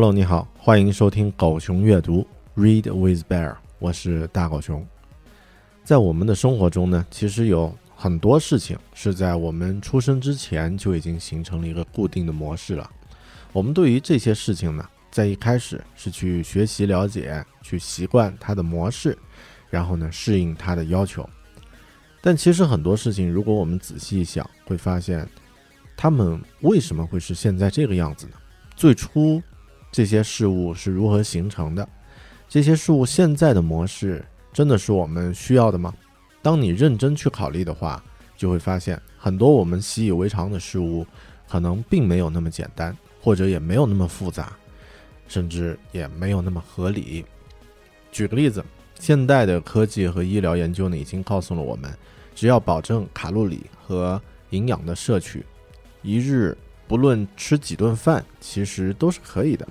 Hello，你好，欢迎收听狗熊阅读 Read with Bear，我是大狗熊。在我们的生活中呢，其实有很多事情是在我们出生之前就已经形成了一个固定的模式了。我们对于这些事情呢，在一开始是去学习了解，去习惯它的模式，然后呢适应它的要求。但其实很多事情，如果我们仔细一想，会发现，他们为什么会是现在这个样子呢？最初。这些事物是如何形成的？这些事物现在的模式真的是我们需要的吗？当你认真去考虑的话，就会发现很多我们习以为常的事物，可能并没有那么简单，或者也没有那么复杂，甚至也没有那么合理。举个例子，现代的科技和医疗研究呢，已经告诉了我们，只要保证卡路里和营养的摄取，一日不论吃几顿饭，其实都是可以的。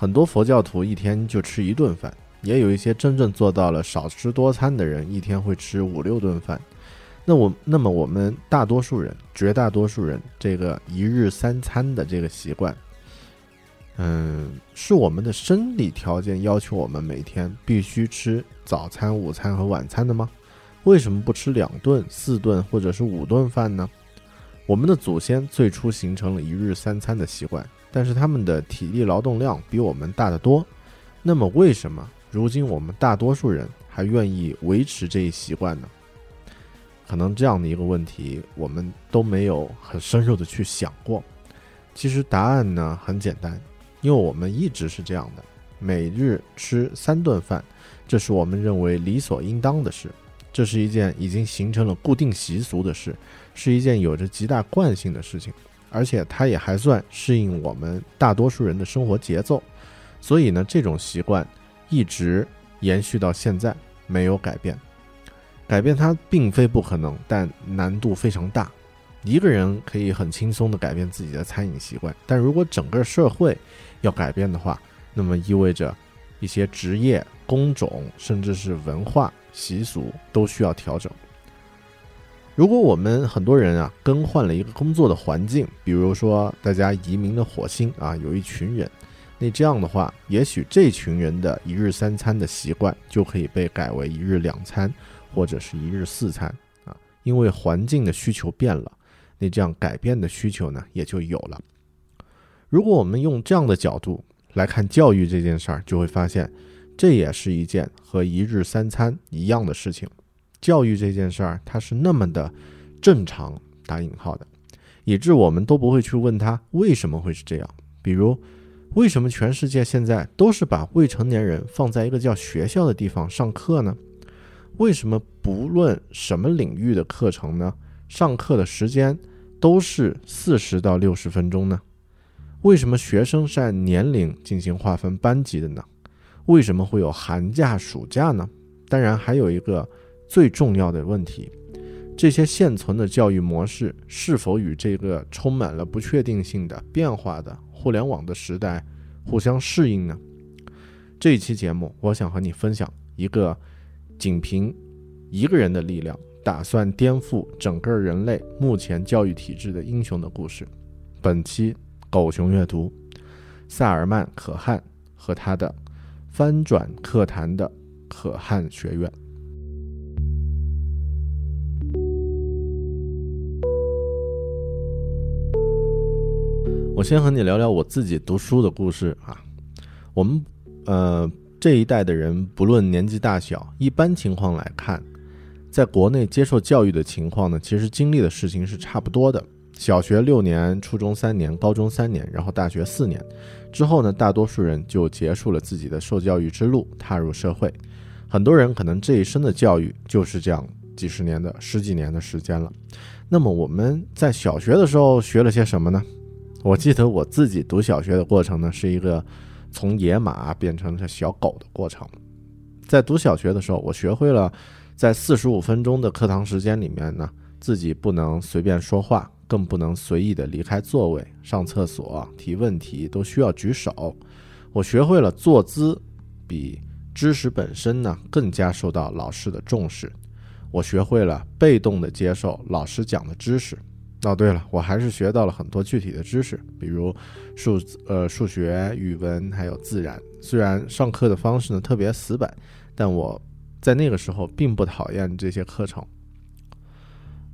很多佛教徒一天就吃一顿饭，也有一些真正做到了少吃多餐的人，一天会吃五六顿饭。那我那么我们大多数人，绝大多数人，这个一日三餐的这个习惯，嗯，是我们的生理条件要求我们每天必须吃早餐、午餐和晚餐的吗？为什么不吃两顿、四顿或者是五顿饭呢？我们的祖先最初形成了一日三餐的习惯。但是他们的体力劳动量比我们大得多，那么为什么如今我们大多数人还愿意维持这一习惯呢？可能这样的一个问题，我们都没有很深入的去想过。其实答案呢很简单，因为我们一直是这样的，每日吃三顿饭，这是我们认为理所应当的事，这是一件已经形成了固定习俗的事，是一件有着极大惯性的事情。而且它也还算适应我们大多数人的生活节奏，所以呢，这种习惯一直延续到现在没有改变。改变它并非不可能，但难度非常大。一个人可以很轻松地改变自己的餐饮习惯，但如果整个社会要改变的话，那么意味着一些职业、工种，甚至是文化习俗都需要调整。如果我们很多人啊更换了一个工作的环境，比如说大家移民的火星啊，有一群人，那这样的话，也许这群人的一日三餐的习惯就可以被改为一日两餐，或者是一日四餐啊，因为环境的需求变了，那这样改变的需求呢也就有了。如果我们用这样的角度来看教育这件事儿，就会发现，这也是一件和一日三餐一样的事情。教育这件事儿，它是那么的正常（打引号的），以致我们都不会去问他为什么会是这样。比如，为什么全世界现在都是把未成年人放在一个叫学校的地方上课呢？为什么不论什么领域的课程呢？上课的时间都是四十到六十分钟呢？为什么学生是按年龄进行划分班级的呢？为什么会有寒假、暑假呢？当然，还有一个。最重要的问题，这些现存的教育模式是否与这个充满了不确定性的变化的互联网的时代互相适应呢？这一期节目，我想和你分享一个仅凭一个人的力量打算颠覆整个人类目前教育体制的英雄的故事。本期狗熊阅读，萨尔曼·可汗和他的翻转课堂的可汗学院。我先和你聊聊我自己读书的故事啊。我们呃这一代的人，不论年纪大小，一般情况来看，在国内接受教育的情况呢，其实经历的事情是差不多的。小学六年，初中三年，高中三年，然后大学四年之后呢，大多数人就结束了自己的受教育之路，踏入社会。很多人可能这一生的教育就是这样几十年的十几年的时间了。那么我们在小学的时候学了些什么呢？我记得我自己读小学的过程呢，是一个从野马变成了小狗的过程。在读小学的时候，我学会了在四十五分钟的课堂时间里面呢，自己不能随便说话，更不能随意的离开座位、上厕所、提问题都需要举手。我学会了坐姿比知识本身呢更加受到老师的重视。我学会了被动的接受老师讲的知识。哦，对了，我还是学到了很多具体的知识，比如数呃数学、语文还有自然。虽然上课的方式呢特别死板，但我在那个时候并不讨厌这些课程。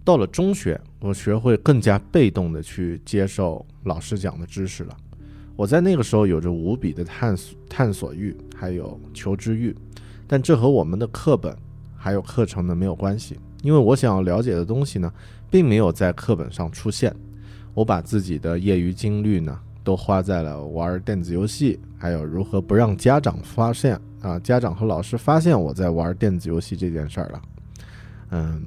到了中学，我学会更加被动的去接受老师讲的知识了。我在那个时候有着无比的探索探索欲，还有求知欲，但这和我们的课本还有课程呢没有关系，因为我想要了解的东西呢。并没有在课本上出现。我把自己的业余精力呢，都花在了玩电子游戏，还有如何不让家长发现啊，家长和老师发现我在玩电子游戏这件事儿了。嗯，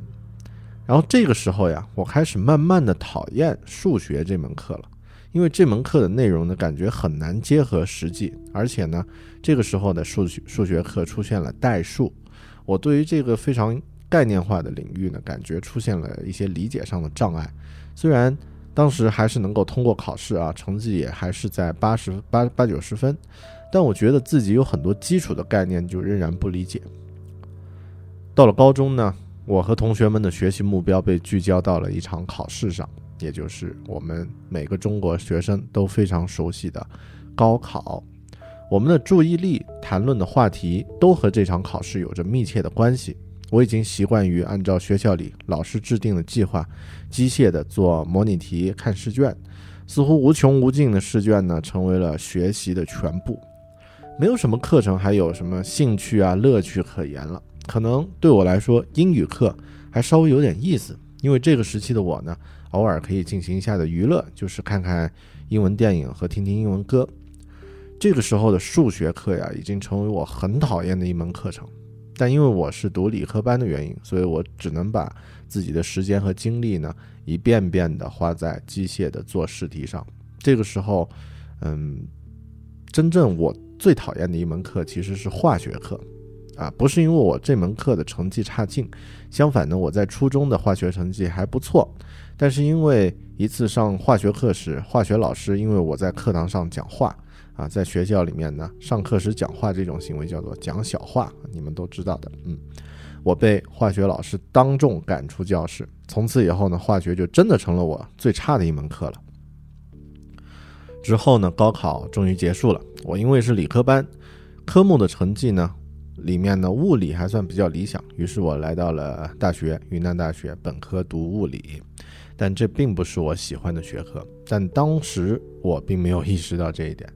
然后这个时候呀，我开始慢慢的讨厌数学这门课了，因为这门课的内容呢，感觉很难结合实际，而且呢，这个时候的数学数学课出现了代数，我对于这个非常。概念化的领域呢，感觉出现了一些理解上的障碍。虽然当时还是能够通过考试啊，成绩也还是在八十八八九十分，但我觉得自己有很多基础的概念就仍然不理解。到了高中呢，我和同学们的学习目标被聚焦到了一场考试上，也就是我们每个中国学生都非常熟悉的高考。我们的注意力谈论的话题都和这场考试有着密切的关系。我已经习惯于按照学校里老师制定的计划，机械的做模拟题、看试卷，似乎无穷无尽的试卷呢，成为了学习的全部。没有什么课程还有什么兴趣啊、乐趣可言了。可能对我来说，英语课还稍微有点意思，因为这个时期的我呢，偶尔可以进行一下的娱乐，就是看看英文电影和听听英文歌。这个时候的数学课呀，已经成为我很讨厌的一门课程。但因为我是读理科班的原因，所以我只能把自己的时间和精力呢，一遍遍的花在机械的做试题上。这个时候，嗯，真正我最讨厌的一门课其实是化学课，啊，不是因为我这门课的成绩差劲，相反呢，我在初中的化学成绩还不错，但是因为一次上化学课时，化学老师因为我在课堂上讲话。啊，在学校里面呢，上课时讲话这种行为叫做讲小话，你们都知道的。嗯，我被化学老师当众赶出教室。从此以后呢，化学就真的成了我最差的一门课了。之后呢，高考终于结束了。我因为是理科班，科目的成绩呢，里面呢物理还算比较理想，于是我来到了大学，云南大学本科读物理。但这并不是我喜欢的学科，但当时我并没有意识到这一点。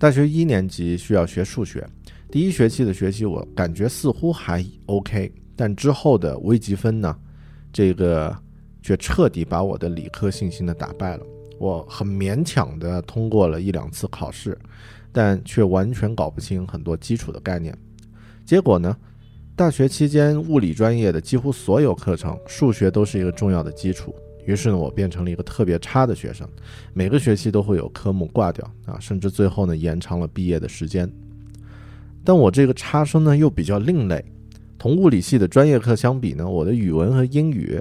大学一年级需要学数学，第一学期的学习我感觉似乎还 OK，但之后的微积分呢，这个却彻底把我的理科信心的打败了。我很勉强的通过了一两次考试，但却完全搞不清很多基础的概念。结果呢，大学期间物理专业的几乎所有课程，数学都是一个重要的基础。于是呢，我变成了一个特别差的学生，每个学期都会有科目挂掉啊，甚至最后呢延长了毕业的时间。但我这个差生呢又比较另类，同物理系的专业课相比呢，我的语文和英语，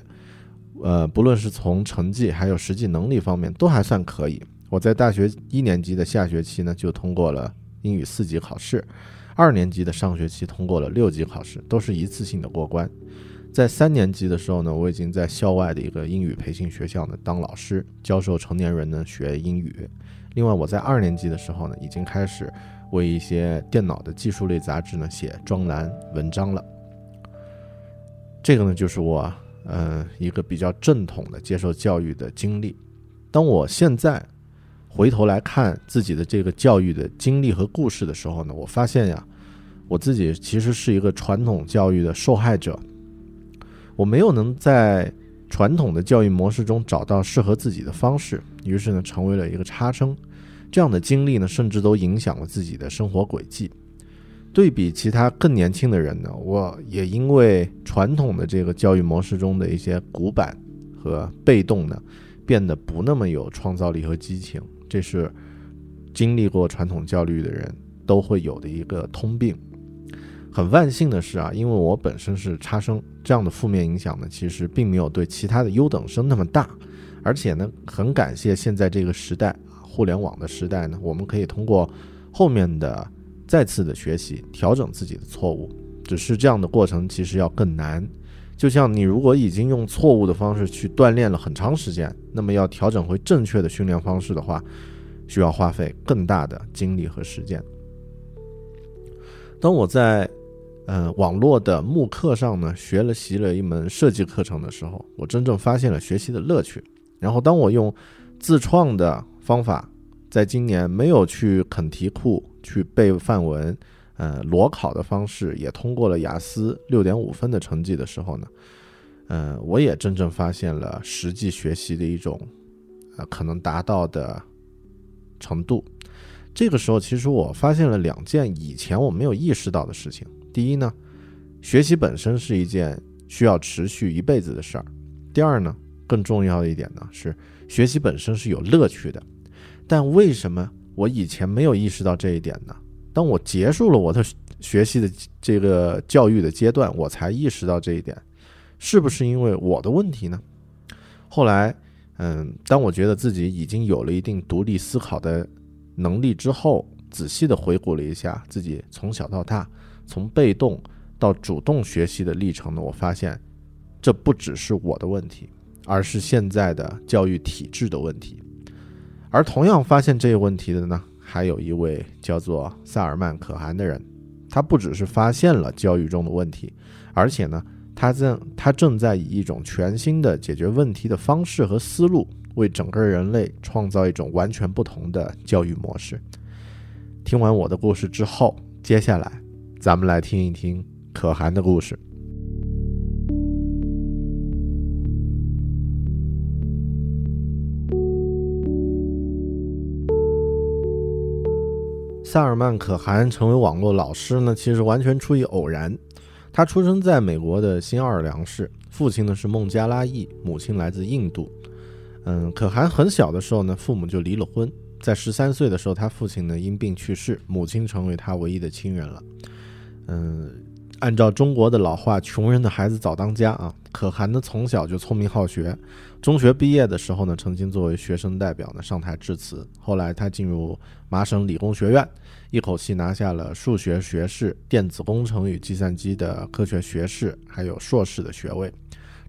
呃，不论是从成绩还有实际能力方面都还算可以。我在大学一年级的下学期呢就通过了英语四级考试，二年级的上学期通过了六级考试，都是一次性的过关。在三年级的时候呢，我已经在校外的一个英语培训学校呢当老师，教授成年人呢学英语。另外，我在二年级的时候呢，已经开始为一些电脑的技术类杂志呢写专栏文章了。这个呢，就是我呃一个比较正统的接受教育的经历。当我现在回头来看自己的这个教育的经历和故事的时候呢，我发现呀，我自己其实是一个传统教育的受害者。我没有能在传统的教育模式中找到适合自己的方式，于是呢，成为了一个差生。这样的经历呢，甚至都影响了自己的生活轨迹。对比其他更年轻的人呢，我也因为传统的这个教育模式中的一些古板和被动呢，变得不那么有创造力和激情。这是经历过传统教育的人都会有的一个通病。很万幸的是啊，因为我本身是差生，这样的负面影响呢，其实并没有对其他的优等生那么大。而且呢，很感谢现在这个时代啊，互联网的时代呢，我们可以通过后面的再次的学习，调整自己的错误。只是这样的过程其实要更难。就像你如果已经用错误的方式去锻炼了很长时间，那么要调整回正确的训练方式的话，需要花费更大的精力和时间。当我在嗯，网络的慕课上呢，学了习了一门设计课程的时候，我真正发现了学习的乐趣。然后，当我用自创的方法，在今年没有去啃题库去背范文，呃，裸考的方式也通过了雅思六点五分的成绩的时候呢，嗯，我也真正发现了实际学习的一种，呃，可能达到的程度。这个时候，其实我发现了两件以前我没有意识到的事情。第一呢，学习本身是一件需要持续一辈子的事儿。第二呢，更重要的一点呢是，学习本身是有乐趣的。但为什么我以前没有意识到这一点呢？当我结束了我的学习的这个教育的阶段，我才意识到这一点。是不是因为我的问题呢？后来，嗯，当我觉得自己已经有了一定独立思考的能力之后，仔细的回顾了一下自己从小到大。从被动到主动学习的历程呢，我发现这不只是我的问题，而是现在的教育体制的问题。而同样发现这个问题的呢，还有一位叫做萨尔曼·可汗的人，他不只是发现了教育中的问题，而且呢，他正他正在以一种全新的解决问题的方式和思路，为整个人类创造一种完全不同的教育模式。听完我的故事之后，接下来。咱们来听一听可汗的故事。萨尔曼·可汗成为网络老师呢，其实完全出于偶然。他出生在美国的新奥尔良市，父亲呢是孟加拉裔，母亲来自印度。嗯，可汗很小的时候呢，父母就离了婚。在十三岁的时候，他父亲呢因病去世，母亲成为他唯一的亲人了。嗯，按照中国的老话，“穷人的孩子早当家”啊，可汗呢从小就聪明好学，中学毕业的时候呢，曾经作为学生代表呢上台致辞。后来他进入麻省理工学院，一口气拿下了数学学士、电子工程与计算机的科学学士，还有硕士的学位。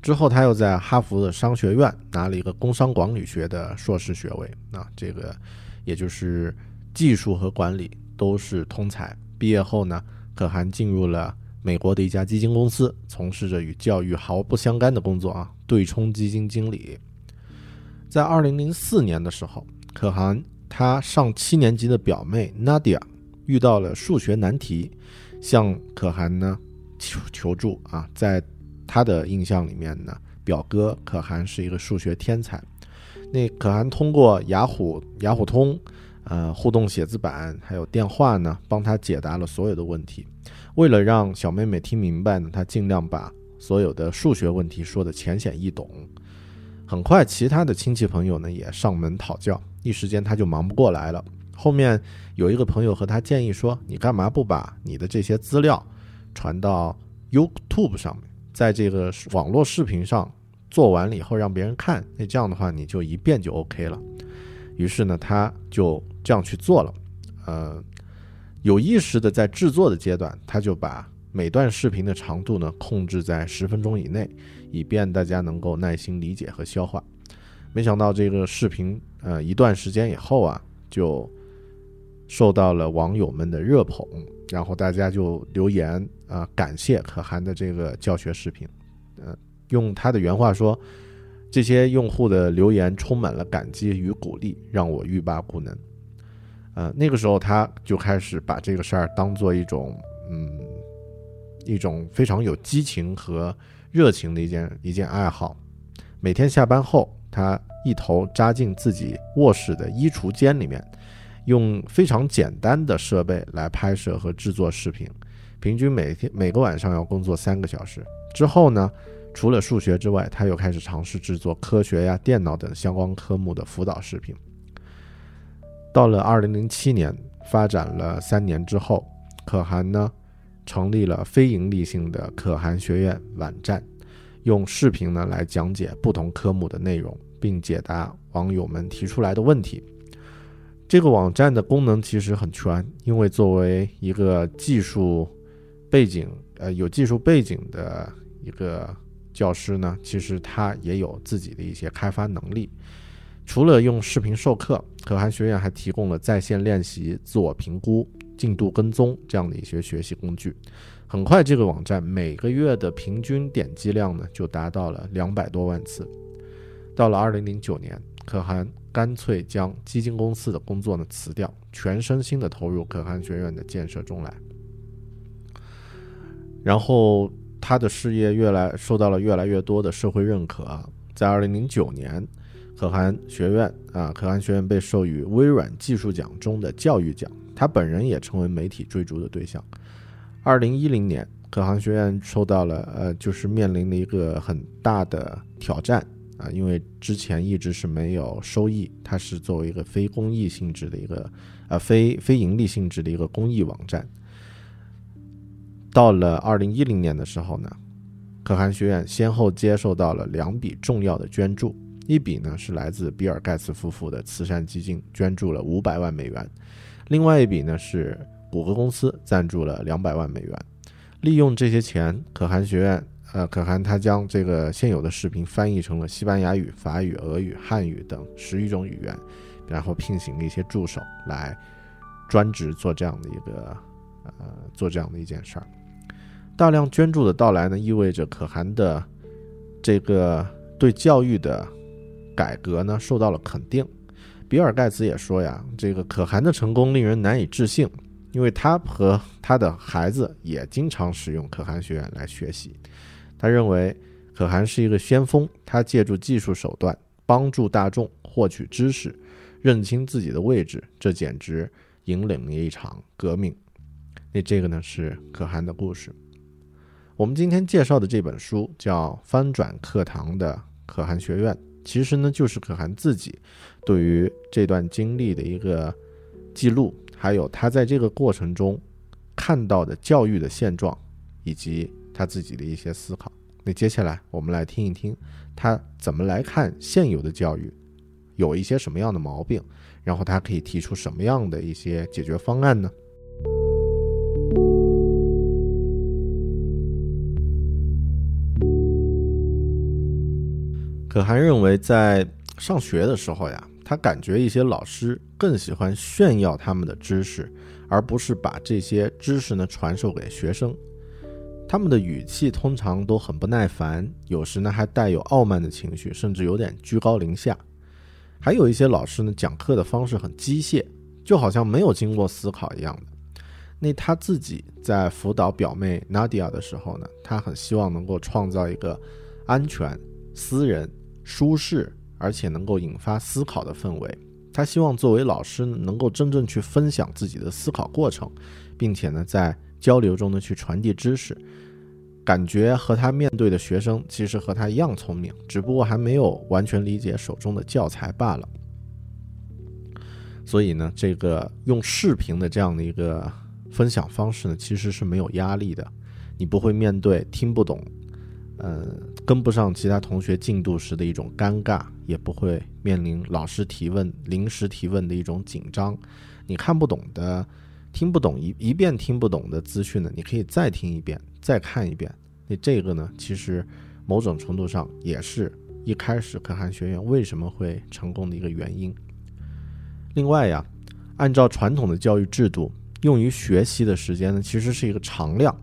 之后他又在哈佛的商学院拿了一个工商管理学的硕士学位。啊，这个也就是技术和管理都是通才。毕业后呢，可汗进入了。美国的一家基金公司从事着与教育毫不相干的工作啊，对冲基金经理。在二零零四年的时候，可汗他上七年级的表妹 Nadia 遇到了数学难题，向可汗呢求求助啊。在他的印象里面呢，表哥可汗是一个数学天才。那可汗通过雅虎雅虎通、呃互动写字板还有电话呢，帮他解答了所有的问题。为了让小妹妹听明白呢，他尽量把所有的数学问题说得浅显易懂。很快，其他的亲戚朋友呢也上门讨教，一时间他就忙不过来了。后面有一个朋友和他建议说：“你干嘛不把你的这些资料传到 YouTube 上面，在这个网络视频上做完了以后让别人看？那这样的话你就一遍就 OK 了。”于是呢，他就这样去做了。呃。有意识的在制作的阶段，他就把每段视频的长度呢控制在十分钟以内，以便大家能够耐心理解和消化。没想到这个视频，呃，一段时间以后啊，就受到了网友们的热捧，然后大家就留言啊，感谢可汗的这个教学视频。呃，用他的原话说：“这些用户的留言充满了感激与鼓励，让我欲罢不能。”呃，那个时候他就开始把这个事儿当做一种，嗯，一种非常有激情和热情的一件一件爱好。每天下班后，他一头扎进自己卧室的衣橱间里面，用非常简单的设备来拍摄和制作视频，平均每天每个晚上要工作三个小时。之后呢，除了数学之外，他又开始尝试制作科学呀、电脑等相关科目的辅导视频。到了二零零七年，发展了三年之后，可汗呢成立了非营利性的可汗学院网站，用视频呢来讲解不同科目的内容，并解答网友们提出来的问题。这个网站的功能其实很全，因为作为一个技术背景，呃，有技术背景的一个教师呢，其实他也有自己的一些开发能力。除了用视频授课，可汗学院还提供了在线练习、自我评估、进度跟踪这样的一些学习工具。很快，这个网站每个月的平均点击量呢就达到了两百多万次。到了二零零九年，可汗干脆将基金公司的工作呢辞掉，全身心的投入可汗学院的建设中来。然后，他的事业越来受到了越来越多的社会认可。在二零零九年。可汗学院啊，可汗学院被授予微软技术奖中的教育奖，他本人也成为媒体追逐的对象。二零一零年，可汗学院受到了呃，就是面临了一个很大的挑战啊，因为之前一直是没有收益，它是作为一个非公益性质的一个呃非非盈利性质的一个公益网站。到了二零一零年的时候呢，可汗学院先后接受到了两笔重要的捐助。一笔呢是来自比尔盖茨夫妇的慈善基金捐助了五百万美元，另外一笔呢是谷歌公司赞助了两百万美元。利用这些钱，可汗学院，呃，可汗他将这个现有的视频翻译成了西班牙语、法语、俄语、汉语等十余种语言，然后聘请了一些助手来专职做这样的一个，呃，做这样的一件事儿。大量捐助的到来呢，意味着可汗的这个对教育的。改革呢受到了肯定，比尔盖茨也说呀，这个可汗的成功令人难以置信，因为他和他的孩子也经常使用可汗学院来学习。他认为可汗是一个先锋，他借助技术手段帮助大众获取知识，认清自己的位置，这简直引领了一场革命。那这个呢是可汗的故事。我们今天介绍的这本书叫《翻转课堂的可汗学院》。其实呢，就是可汗自己对于这段经历的一个记录，还有他在这个过程中看到的教育的现状，以及他自己的一些思考。那接下来我们来听一听他怎么来看现有的教育，有一些什么样的毛病，然后他可以提出什么样的一些解决方案呢？可汗认为，在上学的时候呀，他感觉一些老师更喜欢炫耀他们的知识，而不是把这些知识呢传授给学生。他们的语气通常都很不耐烦，有时呢还带有傲慢的情绪，甚至有点居高临下。还有一些老师呢讲课的方式很机械，就好像没有经过思考一样的。那他自己在辅导表妹 Nadia 的时候呢，他很希望能够创造一个安全、私人、舒适，而且能够引发思考的氛围。他希望作为老师能够真正去分享自己的思考过程，并且呢在交流中呢去传递知识。感觉和他面对的学生其实和他一样聪明，只不过还没有完全理解手中的教材罢了。所以呢，这个用视频的这样的一个分享方式呢，其实是没有压力的。你不会面对听不懂，呃，跟不上其他同学进度时的一种尴尬，也不会面临老师提问临时提问的一种紧张。你看不懂的、听不懂一一遍听不懂的资讯呢，你可以再听一遍。再看一遍，那这个呢，其实某种程度上也是一开始可汗学院为什么会成功的一个原因。另外呀，按照传统的教育制度，用于学习的时间呢，其实是一个常量，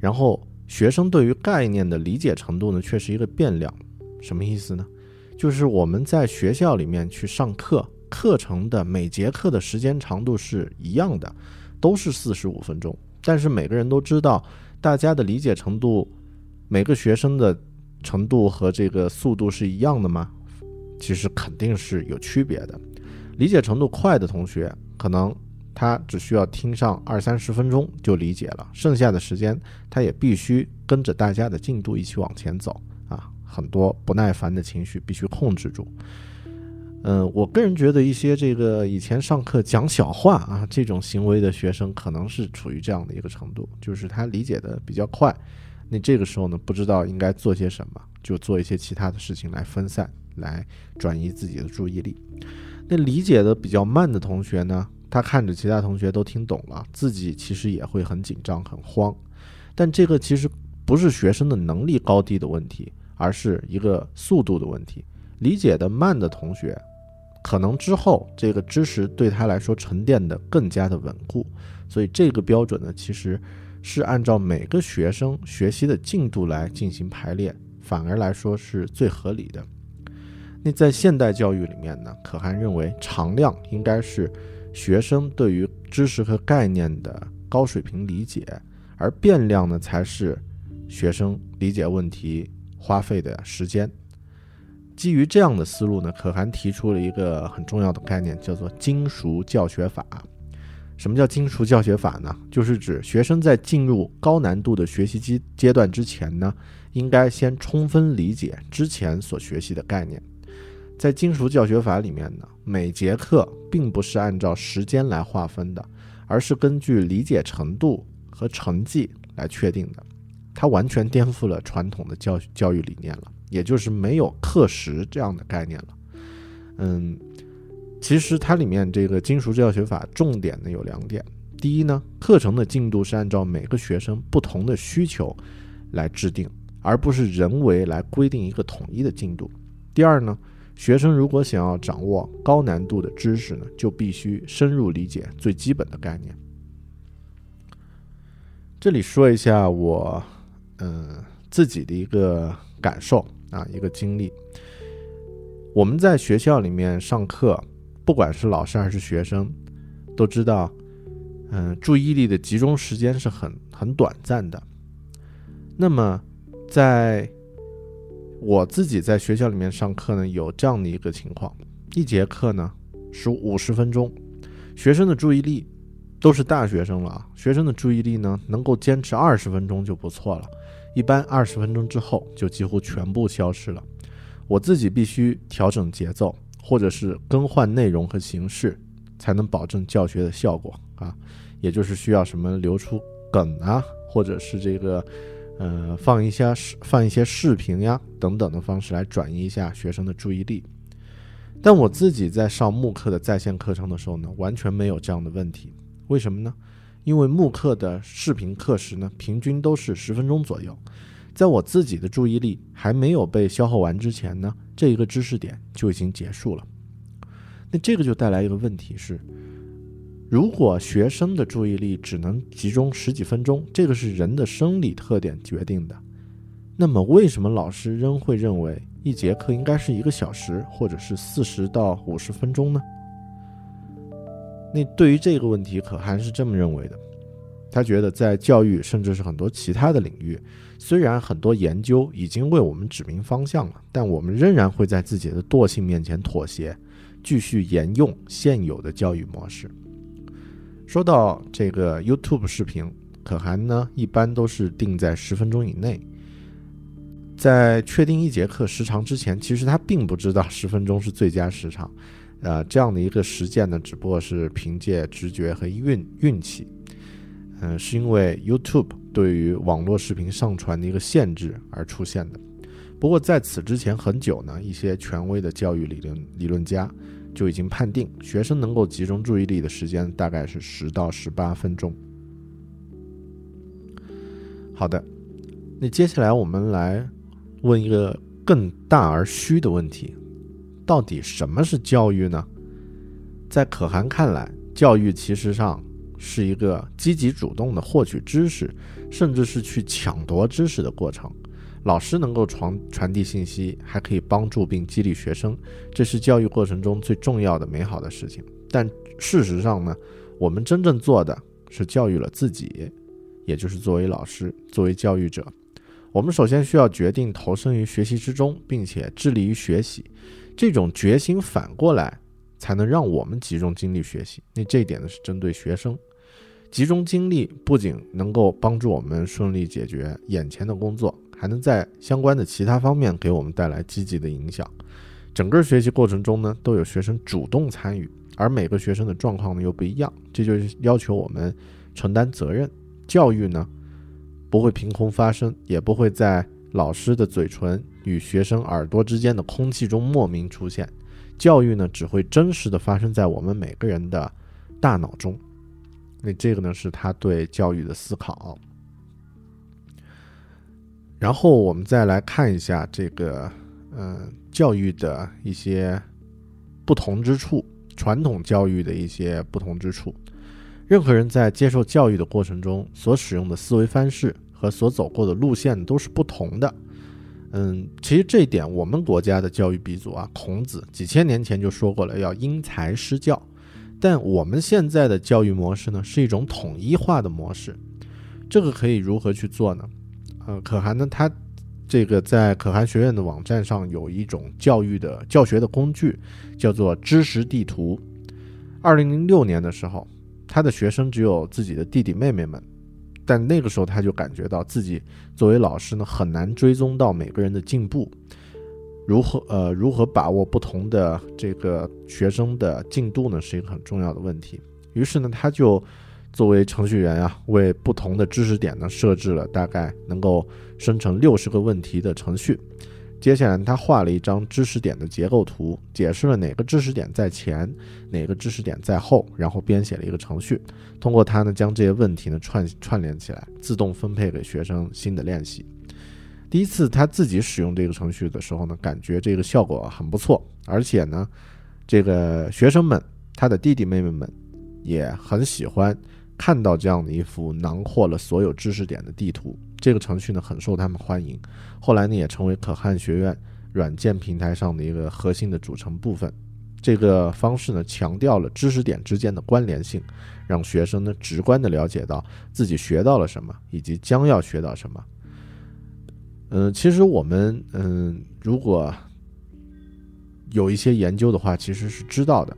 然后学生对于概念的理解程度呢，却是一个变量。什么意思呢？就是我们在学校里面去上课，课程的每节课的时间长度是一样的，都是四十五分钟，但是每个人都知道。大家的理解程度，每个学生的程度和这个速度是一样的吗？其实肯定是有区别的。理解程度快的同学，可能他只需要听上二三十分钟就理解了，剩下的时间他也必须跟着大家的进度一起往前走啊，很多不耐烦的情绪必须控制住。嗯，我个人觉得一些这个以前上课讲小话啊这种行为的学生，可能是处于这样的一个程度，就是他理解的比较快，那这个时候呢，不知道应该做些什么，就做一些其他的事情来分散，来转移自己的注意力。那理解的比较慢的同学呢，他看着其他同学都听懂了，自己其实也会很紧张、很慌。但这个其实不是学生的能力高低的问题，而是一个速度的问题。理解的慢的同学。可能之后这个知识对他来说沉淀的更加的稳固，所以这个标准呢，其实是按照每个学生学习的进度来进行排列，反而来说是最合理的。那在现代教育里面呢，可汗认为常量应该是学生对于知识和概念的高水平理解，而变量呢才是学生理解问题花费的时间。基于这样的思路呢，可汗提出了一个很重要的概念，叫做“精熟教学法”。什么叫精熟教学法呢？就是指学生在进入高难度的学习阶阶段之前呢，应该先充分理解之前所学习的概念。在金属教学法里面呢，每节课并不是按照时间来划分的，而是根据理解程度和成绩来确定的。它完全颠覆了传统的教教育理念了。也就是没有课时这样的概念了，嗯，其实它里面这个金属教学法重点呢有两点，第一呢，课程的进度是按照每个学生不同的需求来制定，而不是人为来规定一个统一的进度。第二呢，学生如果想要掌握高难度的知识呢，就必须深入理解最基本的概念。这里说一下我嗯自己的一个感受。啊，一个经历。我们在学校里面上课，不管是老师还是学生，都知道，嗯，注意力的集中时间是很很短暂的。那么，在我自己在学校里面上课呢，有这样的一个情况：一节课呢是五十分钟，学生的注意力都是大学生了啊，学生的注意力呢能够坚持二十分钟就不错了。一般二十分钟之后就几乎全部消失了。我自己必须调整节奏，或者是更换内容和形式，才能保证教学的效果啊。也就是需要什么留出梗啊，或者是这个呃放一下放一些视频呀等等的方式来转移一下学生的注意力。但我自己在上慕课的在线课程的时候呢，完全没有这样的问题。为什么呢？因为慕课的视频课时呢，平均都是十分钟左右。在我自己的注意力还没有被消耗完之前呢，这一个知识点就已经结束了。那这个就带来一个问题是：如果学生的注意力只能集中十几分钟，这个是人的生理特点决定的。那么，为什么老师仍会认为一节课应该是一个小时，或者是四十到五十分钟呢？那对于这个问题，可汗是这么认为的。他觉得，在教育，甚至是很多其他的领域，虽然很多研究已经为我们指明方向了，但我们仍然会在自己的惰性面前妥协，继续沿用现有的教育模式。说到这个 YouTube 视频，可汗呢，一般都是定在十分钟以内。在确定一节课时长之前，其实他并不知道十分钟是最佳时长。呃，这样的一个实践呢，只不过是凭借直觉和运运气。嗯，是因为 YouTube 对于网络视频上传的一个限制而出现的。不过在此之前很久呢，一些权威的教育理论理论家就已经判定，学生能够集中注意力的时间大概是十到十八分钟。好的，那接下来我们来问一个更大而虚的问题：到底什么是教育呢？在可汗看来，教育其实上。是一个积极主动的获取知识，甚至是去抢夺知识的过程。老师能够传传递信息，还可以帮助并激励学生，这是教育过程中最重要的美好的事情。但事实上呢，我们真正做的是教育了自己，也就是作为老师，作为教育者，我们首先需要决定投身于学习之中，并且致力于学习。这种决心反过来才能让我们集中精力学习。那这一点呢，是针对学生。集中精力不仅能够帮助我们顺利解决眼前的工作，还能在相关的其他方面给我们带来积极的影响。整个学习过程中呢，都有学生主动参与，而每个学生的状况呢又不一样，这就是要求我们承担责任。教育呢，不会凭空发生，也不会在老师的嘴唇与学生耳朵之间的空气中莫名出现。教育呢，只会真实的发生在我们每个人的大脑中。那这个呢是他对教育的思考，然后我们再来看一下这个，嗯，教育的一些不同之处，传统教育的一些不同之处。任何人在接受教育的过程中所使用的思维方式和所走过的路线都是不同的。嗯，其实这一点我们国家的教育鼻祖啊，孔子几千年前就说过了，要因材施教。但我们现在的教育模式呢，是一种统一化的模式，这个可以如何去做呢？呃，可汗呢，他这个在可汗学院的网站上有一种教育的教学的工具，叫做知识地图。二零零六年的时候，他的学生只有自己的弟弟妹妹们，但那个时候他就感觉到自己作为老师呢，很难追踪到每个人的进步。如何呃如何把握不同的这个学生的进度呢？是一个很重要的问题。于是呢，他就作为程序员啊，为不同的知识点呢设置了大概能够生成六十个问题的程序。接下来，他画了一张知识点的结构图，解释了哪个知识点在前，哪个知识点在后，然后编写了一个程序。通过它呢，将这些问题呢串串联起来，自动分配给学生新的练习。第一次他自己使用这个程序的时候呢，感觉这个效果很不错，而且呢，这个学生们他的弟弟妹妹们也很喜欢看到这样的一幅囊括了所有知识点的地图。这个程序呢很受他们欢迎，后来呢也成为可汗学院软件平台上的一个核心的组成部分。这个方式呢强调了知识点之间的关联性，让学生呢直观的了解到自己学到了什么，以及将要学到什么。嗯，其实我们嗯，如果有一些研究的话，其实是知道的。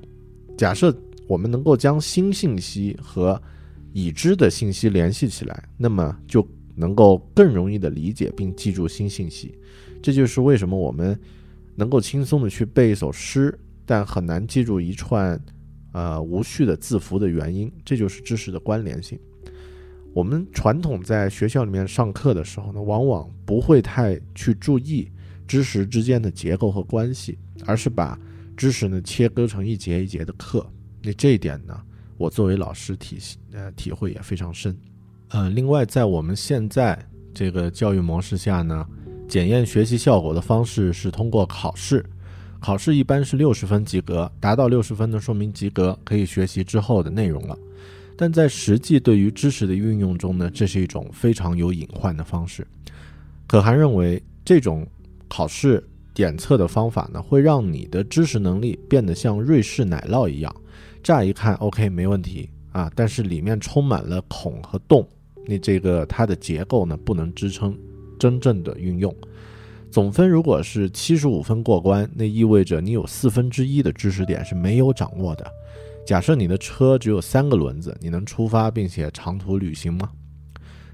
假设我们能够将新信息和已知的信息联系起来，那么就能够更容易的理解并记住新信息。这就是为什么我们能够轻松的去背一首诗，但很难记住一串呃无序的字符的原因。这就是知识的关联性。我们传统在学校里面上课的时候呢，往往不会太去注意知识之间的结构和关系，而是把知识呢切割成一节一节的课。那这一点呢，我作为老师体呃体会也非常深。呃，另外在我们现在这个教育模式下呢，检验学习效果的方式是通过考试，考试一般是六十分及格，达到六十分的说明及格，可以学习之后的内容了。但在实际对于知识的运用中呢，这是一种非常有隐患的方式。可汗认为，这种考试检测的方法呢，会让你的知识能力变得像瑞士奶酪一样，乍一看 OK 没问题啊，但是里面充满了孔和洞，你这个它的结构呢，不能支撑真正的运用。总分如果是七十五分过关，那意味着你有四分之一的知识点是没有掌握的。假设你的车只有三个轮子，你能出发并且长途旅行吗？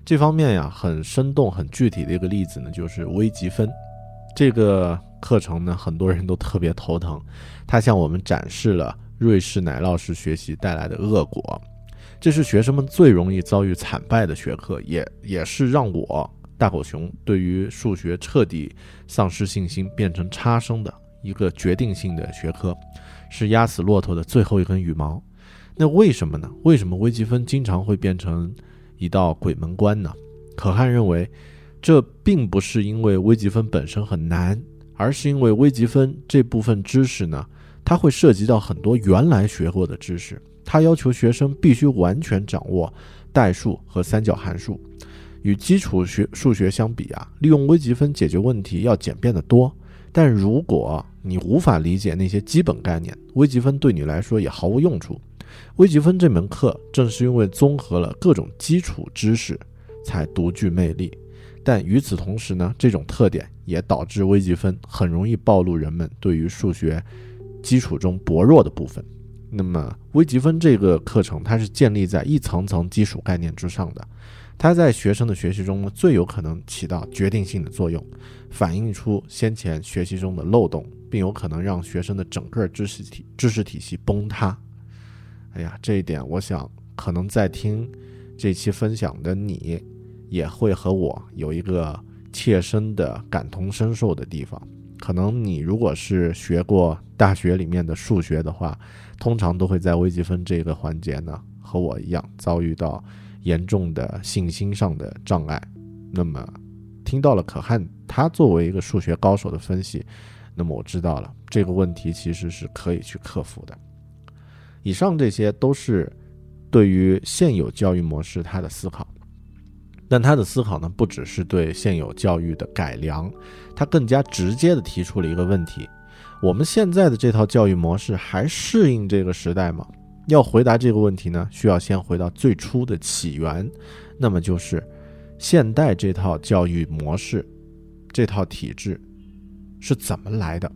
这方面呀，很生动、很具体的一个例子呢，就是微积分这个课程呢，很多人都特别头疼。它向我们展示了瑞士奶酪式学习带来的恶果，这是学生们最容易遭遇惨败的学科，也也是让我大狗熊对于数学彻底丧失信心、变成差生的一个决定性的学科。是压死骆驼的最后一根羽毛，那为什么呢？为什么微积分经常会变成一道鬼门关呢？可汗认为，这并不是因为微积分本身很难，而是因为微积分这部分知识呢，它会涉及到很多原来学过的知识，它要求学生必须完全掌握代数和三角函数。与基础学数学相比啊，利用微积分解决问题要简便得多。但如果你无法理解那些基本概念，微积分对你来说也毫无用处。微积分这门课正是因为综合了各种基础知识，才独具魅力。但与此同时呢，这种特点也导致微积分很容易暴露人们对于数学基础中薄弱的部分。那么，微积分这个课程它是建立在一层层基础概念之上的。它在学生的学习中呢，最有可能起到决定性的作用，反映出先前学习中的漏洞，并有可能让学生的整个知识体知识体系崩塌。哎呀，这一点我想，可能在听这期分享的你，也会和我有一个切身的感同身受的地方。可能你如果是学过大学里面的数学的话，通常都会在微积分这个环节呢，和我一样遭遇到。严重的信心上的障碍，那么听到了可汗他作为一个数学高手的分析，那么我知道了这个问题其实是可以去克服的。以上这些都是对于现有教育模式他的思考，但他的思考呢不只是对现有教育的改良，他更加直接地提出了一个问题：我们现在的这套教育模式还适应这个时代吗？要回答这个问题呢，需要先回到最初的起源，那么就是现代这套教育模式、这套体制是怎么来的？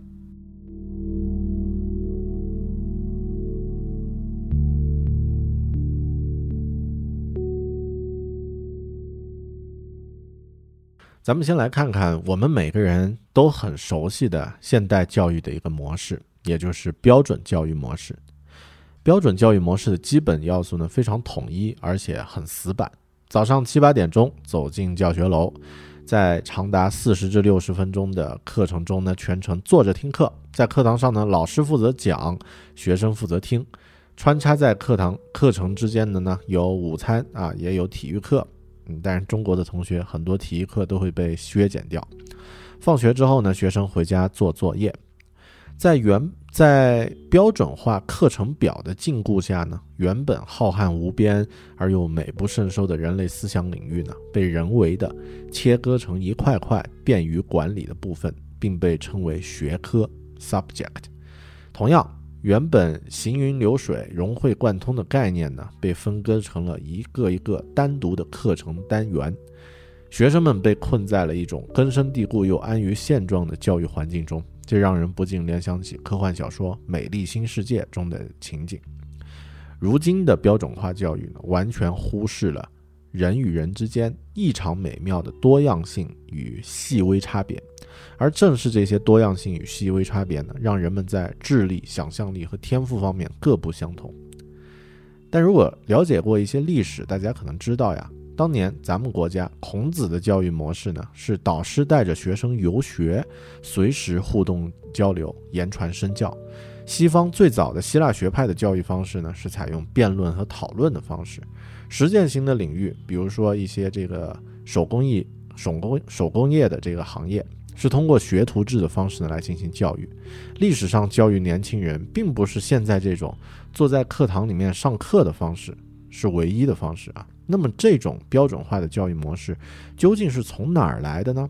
咱们先来看看我们每个人都很熟悉的现代教育的一个模式，也就是标准教育模式。标准教育模式的基本要素呢，非常统一，而且很死板。早上七八点钟走进教学楼，在长达四十至六十分钟的课程中呢，全程坐着听课。在课堂上呢，老师负责讲，学生负责听。穿插在课堂课程之间的呢，有午餐啊，也有体育课。嗯，但是中国的同学很多体育课都会被削减掉。放学之后呢，学生回家做作业。在原在标准化课程表的禁锢下呢，原本浩瀚无边而又美不胜收的人类思想领域呢，被人为的切割成一块块便于管理的部分，并被称为学科 （subject）。同样，原本行云流水、融会贯通的概念呢，被分割成了一个一个单独的课程单元。学生们被困在了一种根深蒂固又安于现状的教育环境中。这让人不禁联想起科幻小说《美丽新世界》中的情景。如今的标准化教育呢，完全忽视了人与人之间异常美妙的多样性与细微差别，而正是这些多样性与细微差别呢，让人们在智力、想象力和天赋方面各不相同。但如果了解过一些历史，大家可能知道呀，当年咱们国家孔子的教育模式呢，是导师带着学生游学，随时互动交流，言传身教。西方最早的希腊学派的教育方式呢，是采用辩论和讨论的方式。实践型的领域，比如说一些这个手工艺、手工手工业的这个行业，是通过学徒制的方式呢来进行教育。历史上教育年轻人，并不是现在这种坐在课堂里面上课的方式是唯一的方式啊。那么这种标准化的教育模式究竟是从哪儿来的呢？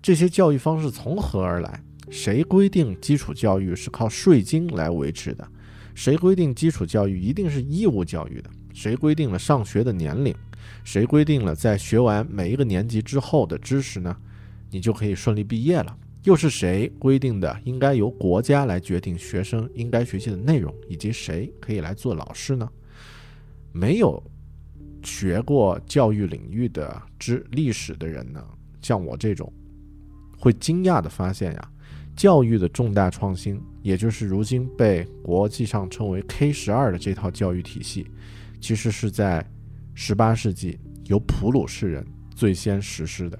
这些教育方式从何而来？谁规定基础教育是靠税金来维持的？谁规定基础教育一定是义务教育的？谁规定了上学的年龄？谁规定了在学完每一个年级之后的知识呢？你就可以顺利毕业了？又是谁规定的应该由国家来决定学生应该学习的内容，以及谁可以来做老师呢？没有。学过教育领域的知历史的人呢，像我这种，会惊讶的发现呀，教育的重大创新，也就是如今被国际上称为 K 十二的这套教育体系，其实是在十八世纪由普鲁士人最先实施的。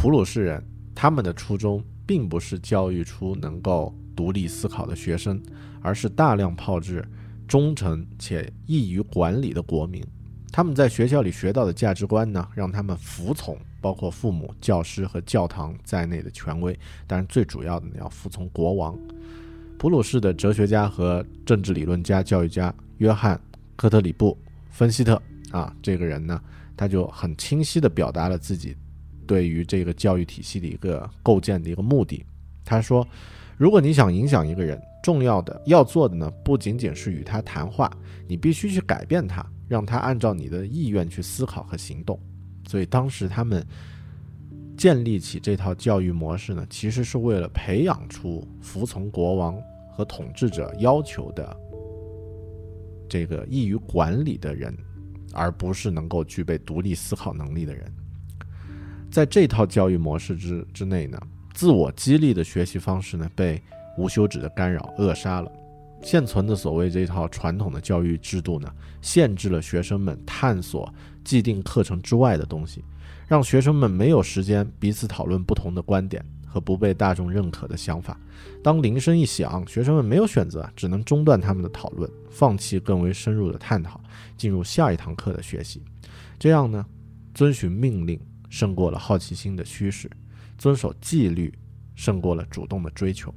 普鲁士人他们的初衷并不是教育出能够独立思考的学生，而是大量炮制。忠诚且易于管理的国民，他们在学校里学到的价值观呢，让他们服从包括父母、教师和教堂在内的权威。但是最主要的呢，要服从国王。普鲁士的哲学家和政治理论家、教育家约翰·科特里布·芬希特啊，这个人呢，他就很清晰地表达了自己对于这个教育体系的一个构建的一个目的。他说：“如果你想影响一个人。”重要的要做的呢，不仅仅是与他谈话，你必须去改变他，让他按照你的意愿去思考和行动。所以当时他们建立起这套教育模式呢，其实是为了培养出服从国王和统治者要求的这个易于管理的人，而不是能够具备独立思考能力的人。在这套教育模式之之内呢，自我激励的学习方式呢，被无休止的干扰扼杀了现存的所谓这套传统的教育制度呢，限制了学生们探索既定课程之外的东西，让学生们没有时间彼此讨论不同的观点和不被大众认可的想法。当铃声一响，学生们没有选择，只能中断他们的讨论，放弃更为深入的探讨，进入下一堂课的学习。这样呢，遵循命令胜过了好奇心的驱使，遵守纪律胜过了主动的追求。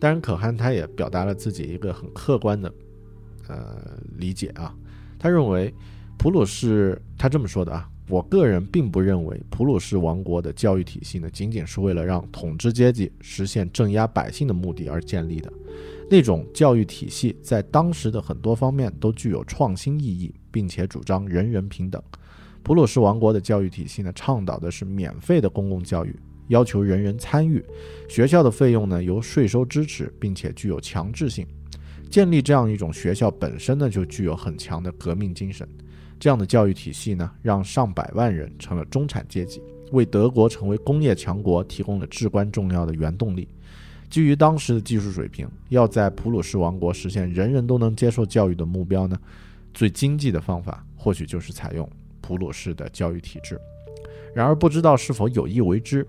当然，可汗他也表达了自己一个很客观的，呃理解啊。他认为，普鲁士他这么说的啊。我个人并不认为普鲁士王国的教育体系呢，仅仅是为了让统治阶级实现镇压百姓的目的而建立的。那种教育体系在当时的很多方面都具有创新意义，并且主张人人平等。普鲁士王国的教育体系呢，倡导的是免费的公共教育。要求人人参与，学校的费用呢由税收支持，并且具有强制性。建立这样一种学校本身呢就具有很强的革命精神。这样的教育体系呢，让上百万人成了中产阶级，为德国成为工业强国提供了至关重要的原动力。基于当时的技术水平，要在普鲁士王国实现人人都能接受教育的目标呢，最经济的方法或许就是采用普鲁士的教育体制。然而，不知道是否有意为之。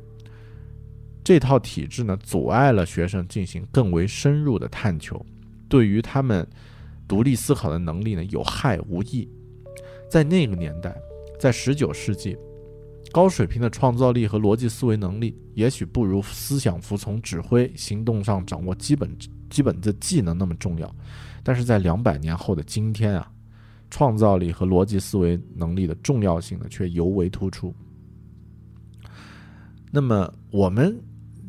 这套体制呢，阻碍了学生进行更为深入的探求，对于他们独立思考的能力呢，有害无益。在那个年代，在十九世纪，高水平的创造力和逻辑思维能力，也许不如思想服从指挥、行动上掌握基本基本的技能那么重要。但是在两百年后的今天啊，创造力和逻辑思维能力的重要性呢，却尤为突出。那么我们。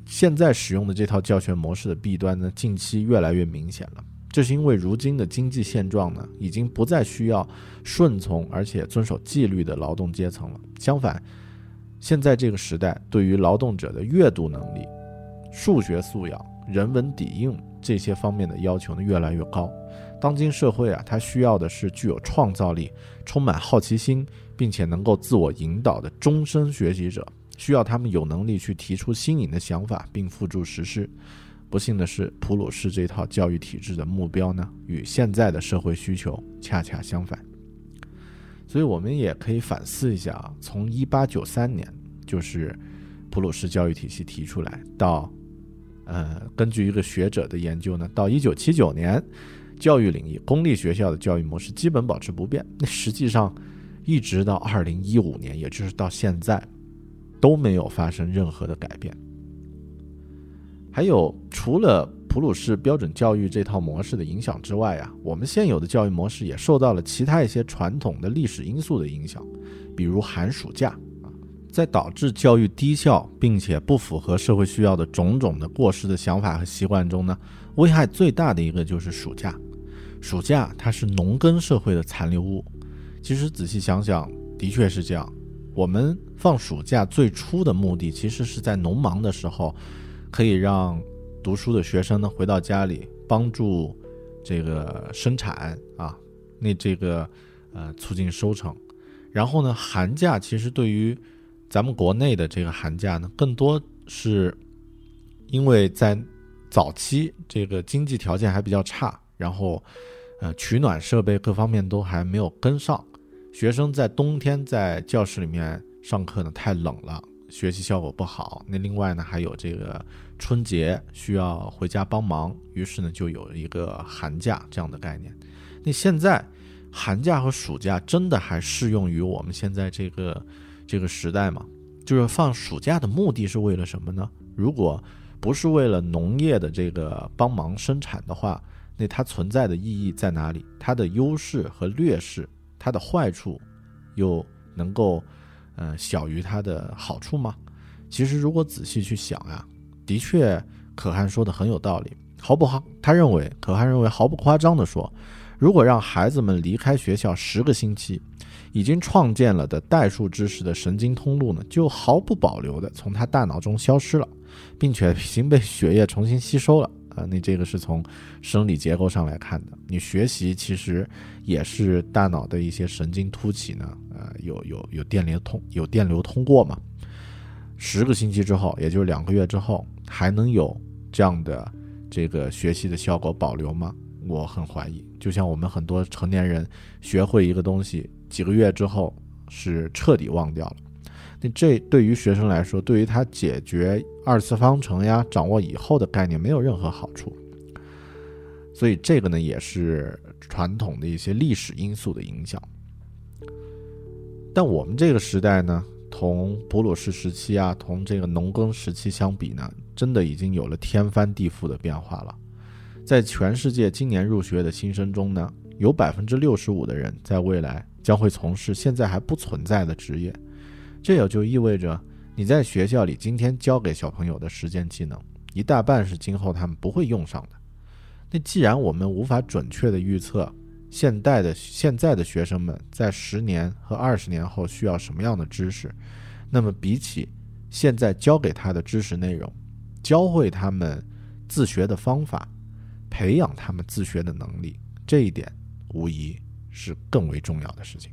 现在使用的这套教学模式的弊端呢，近期越来越明显了。这是因为如今的经济现状呢，已经不再需要顺从而且遵守纪律的劳动阶层了。相反，现在这个时代对于劳动者的阅读能力、数学素养、人文底蕴这些方面的要求呢，越来越高。当今社会啊，它需要的是具有创造力、充满好奇心，并且能够自我引导的终身学习者。需要他们有能力去提出新颖的想法并付诸实施。不幸的是，普鲁士这套教育体制的目标呢，与现在的社会需求恰恰相反。所以，我们也可以反思一下啊，从1893年，就是普鲁士教育体系提出来，到呃，根据一个学者的研究呢，到1979年，教育领域公立学校的教育模式基本保持不变。那 实际上，一直到2015年，也就是到现在，都没有发生任何的改变。还有，除了普鲁士标准教育这套模式的影响之外啊，我们现有的教育模式也受到了其他一些传统的历史因素的影响，比如寒暑假啊，在导致教育低效并且不符合社会需要的种种的过时的想法和习惯中呢，危害最大的一个就是暑假。暑假它是农耕社会的残留物，其实仔细想想，的确是这样。我们放暑假最初的目的，其实是在农忙的时候。可以让读书的学生呢回到家里帮助这个生产啊，那这个呃促进收成。然后呢，寒假其实对于咱们国内的这个寒假呢，更多是因为在早期这个经济条件还比较差，然后呃取暖设备各方面都还没有跟上，学生在冬天在教室里面上课呢太冷了。学习效果不好，那另外呢还有这个春节需要回家帮忙，于是呢就有一个寒假这样的概念。那现在寒假和暑假真的还适用于我们现在这个这个时代吗？就是放暑假的目的是为了什么呢？如果不是为了农业的这个帮忙生产的话，那它存在的意义在哪里？它的优势和劣势，它的坏处又能够？呃，小于它的好处吗？其实，如果仔细去想呀，的确，可汗说的很有道理。毫不哈，他认为，可汗认为毫不夸张地说，如果让孩子们离开学校十个星期，已经创建了的代数知识的神经通路呢，就毫不保留的从他大脑中消失了，并且已经被血液重新吸收了。啊，那这个是从生理结构上来看的。你学习其实也是大脑的一些神经突起呢，呃，有有有电流通有电流通过嘛。十个星期之后，也就是两个月之后，还能有这样的这个学习的效果保留吗？我很怀疑。就像我们很多成年人学会一个东西，几个月之后是彻底忘掉了。那这对于学生来说，对于他解决二次方程呀、掌握以后的概念没有任何好处。所以这个呢，也是传统的一些历史因素的影响。但我们这个时代呢，同普鲁士时期啊，同这个农耕时期相比呢，真的已经有了天翻地覆的变化了。在全世界今年入学的新生中呢，有百分之六十五的人在未来将会从事现在还不存在的职业。这也就意味着，你在学校里今天教给小朋友的实践技能，一大半是今后他们不会用上的。那既然我们无法准确的预测现代的现在的学生们在十年和二十年后需要什么样的知识，那么比起现在教给他的知识内容，教会他们自学的方法，培养他们自学的能力，这一点无疑是更为重要的事情。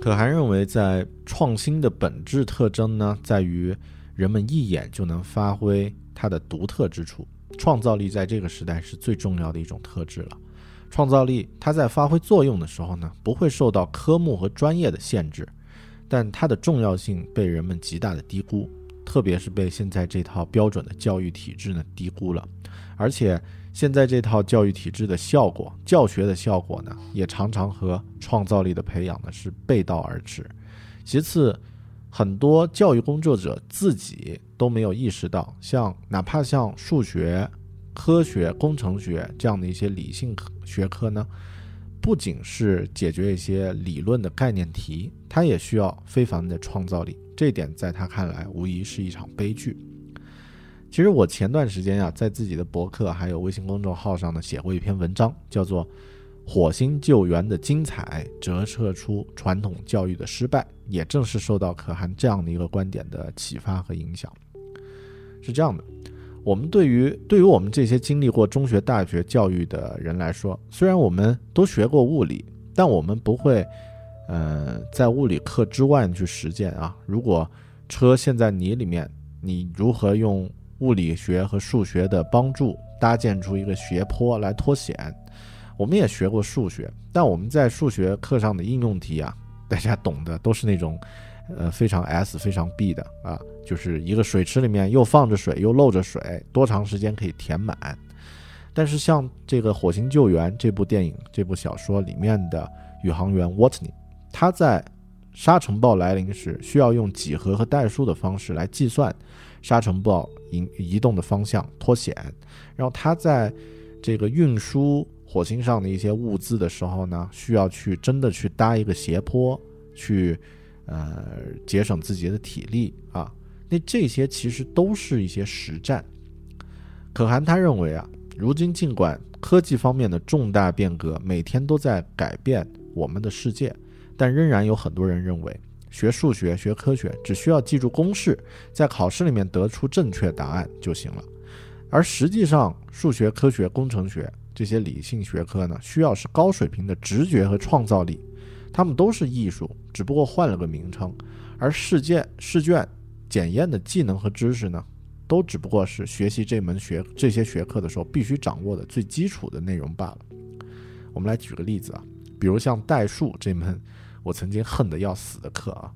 可汗认为，在创新的本质特征呢，在于人们一眼就能发挥它的独特之处。创造力在这个时代是最重要的一种特质了。创造力它在发挥作用的时候呢，不会受到科目和专业的限制，但它的重要性被人们极大的低估，特别是被现在这套标准的教育体制呢低估了，而且。现在这套教育体制的效果，教学的效果呢，也常常和创造力的培养呢是背道而驰。其次，很多教育工作者自己都没有意识到，像哪怕像数学、科学、工程学这样的一些理性学科呢，不仅是解决一些理论的概念题，它也需要非凡的创造力。这点在他看来，无疑是一场悲剧。其实我前段时间呀，在自己的博客还有微信公众号上呢，写过一篇文章，叫做《火星救援的精彩折射出传统教育的失败》，也正是受到可汗这样的一个观点的启发和影响。是这样的，我们对于对于我们这些经历过中学、大学教育的人来说，虽然我们都学过物理，但我们不会，呃，在物理课之外去实践啊。如果车陷在泥里面，你如何用物理学和数学的帮助搭建出一个斜坡来脱险？我们也学过数学，但我们在数学课上的应用题啊，大家懂的都是那种，呃，非常 S 非常 B 的啊，就是一个水池里面又放着水又漏着水，多长时间可以填满？但是像这个《火星救援》这部电影、这部小说里面的宇航员 Watney，他在沙尘暴来临时需要用几何和代数的方式来计算沙尘暴移移动的方向脱险，然后他在这个运输火星上的一些物资的时候呢，需要去真的去搭一个斜坡，去呃节省自己的体力啊。那这些其实都是一些实战。可汗他认为啊。如今，尽管科技方面的重大变革每天都在改变我们的世界，但仍然有很多人认为，学数学、学科学只需要记住公式，在考试里面得出正确答案就行了。而实际上，数学、科学、工程学这些理性学科呢，需要是高水平的直觉和创造力，它们都是艺术，只不过换了个名称。而试卷试卷检验的技能和知识呢？都只不过是学习这门学这些学科的时候必须掌握的最基础的内容罢了。我们来举个例子啊，比如像代数这门我曾经恨得要死的课啊，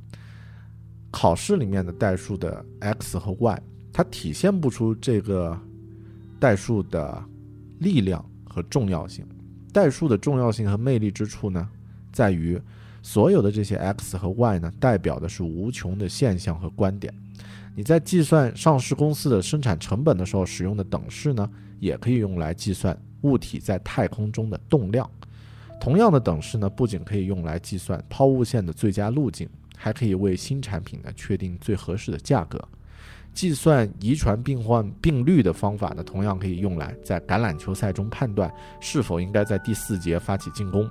考试里面的代数的 x 和 y，它体现不出这个代数的力量和重要性。代数的重要性和魅力之处呢，在于所有的这些 x 和 y 呢，代表的是无穷的现象和观点。你在计算上市公司的生产成本的时候使用的等式呢，也可以用来计算物体在太空中的动量。同样的等式呢，不仅可以用来计算抛物线的最佳路径，还可以为新产品呢确定最合适的价格。计算遗传病患病率的方法呢，同样可以用来在橄榄球赛中判断是否应该在第四节发起进攻。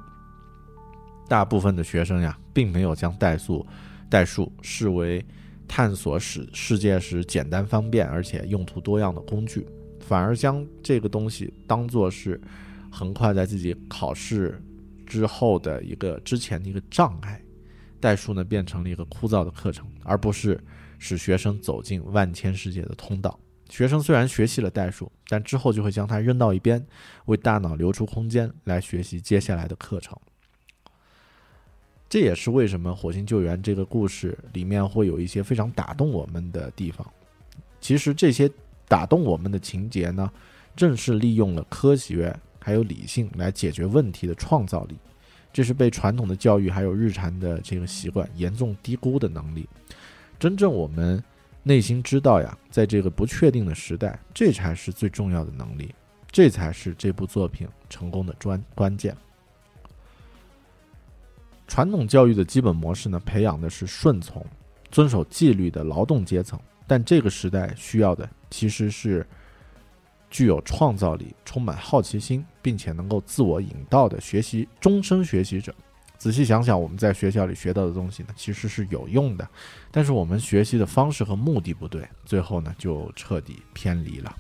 大部分的学生呀，并没有将代数代数视为。探索使世界时简单方便而且用途多样的工具，反而将这个东西当做是横跨在自己考试之后的一个之前的一个障碍。代数呢变成了一个枯燥的课程，而不是使学生走进万千世界的通道。学生虽然学习了代数，但之后就会将它扔到一边，为大脑留出空间来学习接下来的课程。这也是为什么《火星救援》这个故事里面会有一些非常打动我们的地方。其实这些打动我们的情节呢，正是利用了科学还有理性来解决问题的创造力。这是被传统的教育还有日常的这个习惯严重低估的能力。真正我们内心知道呀，在这个不确定的时代，这才是最重要的能力，这才是这部作品成功的专关键。传统教育的基本模式呢，培养的是顺从、遵守纪律的劳动阶层。但这个时代需要的其实是具有创造力、充满好奇心，并且能够自我引导的学习终身学习者。仔细想想，我们在学校里学到的东西呢，其实是有用的，但是我们学习的方式和目的不对，最后呢就彻底偏离了。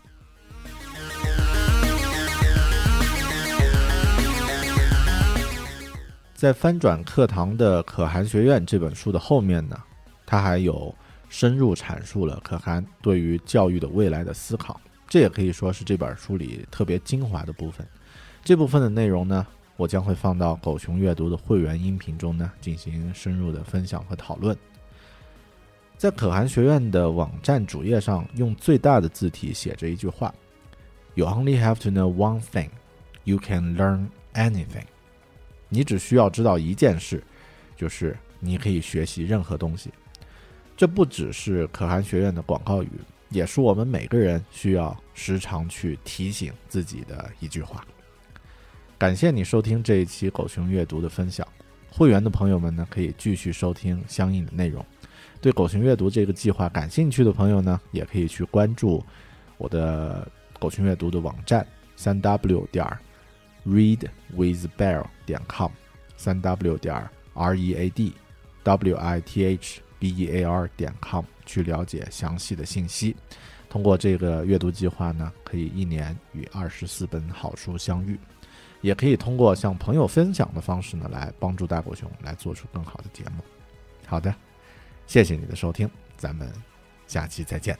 在翻转课堂的可汗学院这本书的后面呢，他还有深入阐述了可汗对于教育的未来的思考，这也可以说是这本书里特别精华的部分。这部分的内容呢，我将会放到狗熊阅读的会员音频中呢进行深入的分享和讨论。在可汗学院的网站主页上，用最大的字体写着一句话：“You only have to know one thing, you can learn anything。”你只需要知道一件事，就是你可以学习任何东西。这不只是可汗学院的广告语，也是我们每个人需要时常去提醒自己的一句话。感谢你收听这一期狗熊阅读的分享。会员的朋友们呢，可以继续收听相应的内容。对狗熊阅读这个计划感兴趣的朋友呢，也可以去关注我的狗熊阅读的网站三 w 点儿 readwithbell 点 com，三 w 点儿 r e a d w i t h b e a r 点 com 去了解详细的信息。通过这个阅读计划呢，可以一年与二十四本好书相遇。也可以通过向朋友分享的方式呢，来帮助大狗熊来做出更好的节目。好的，谢谢你的收听，咱们下期再见。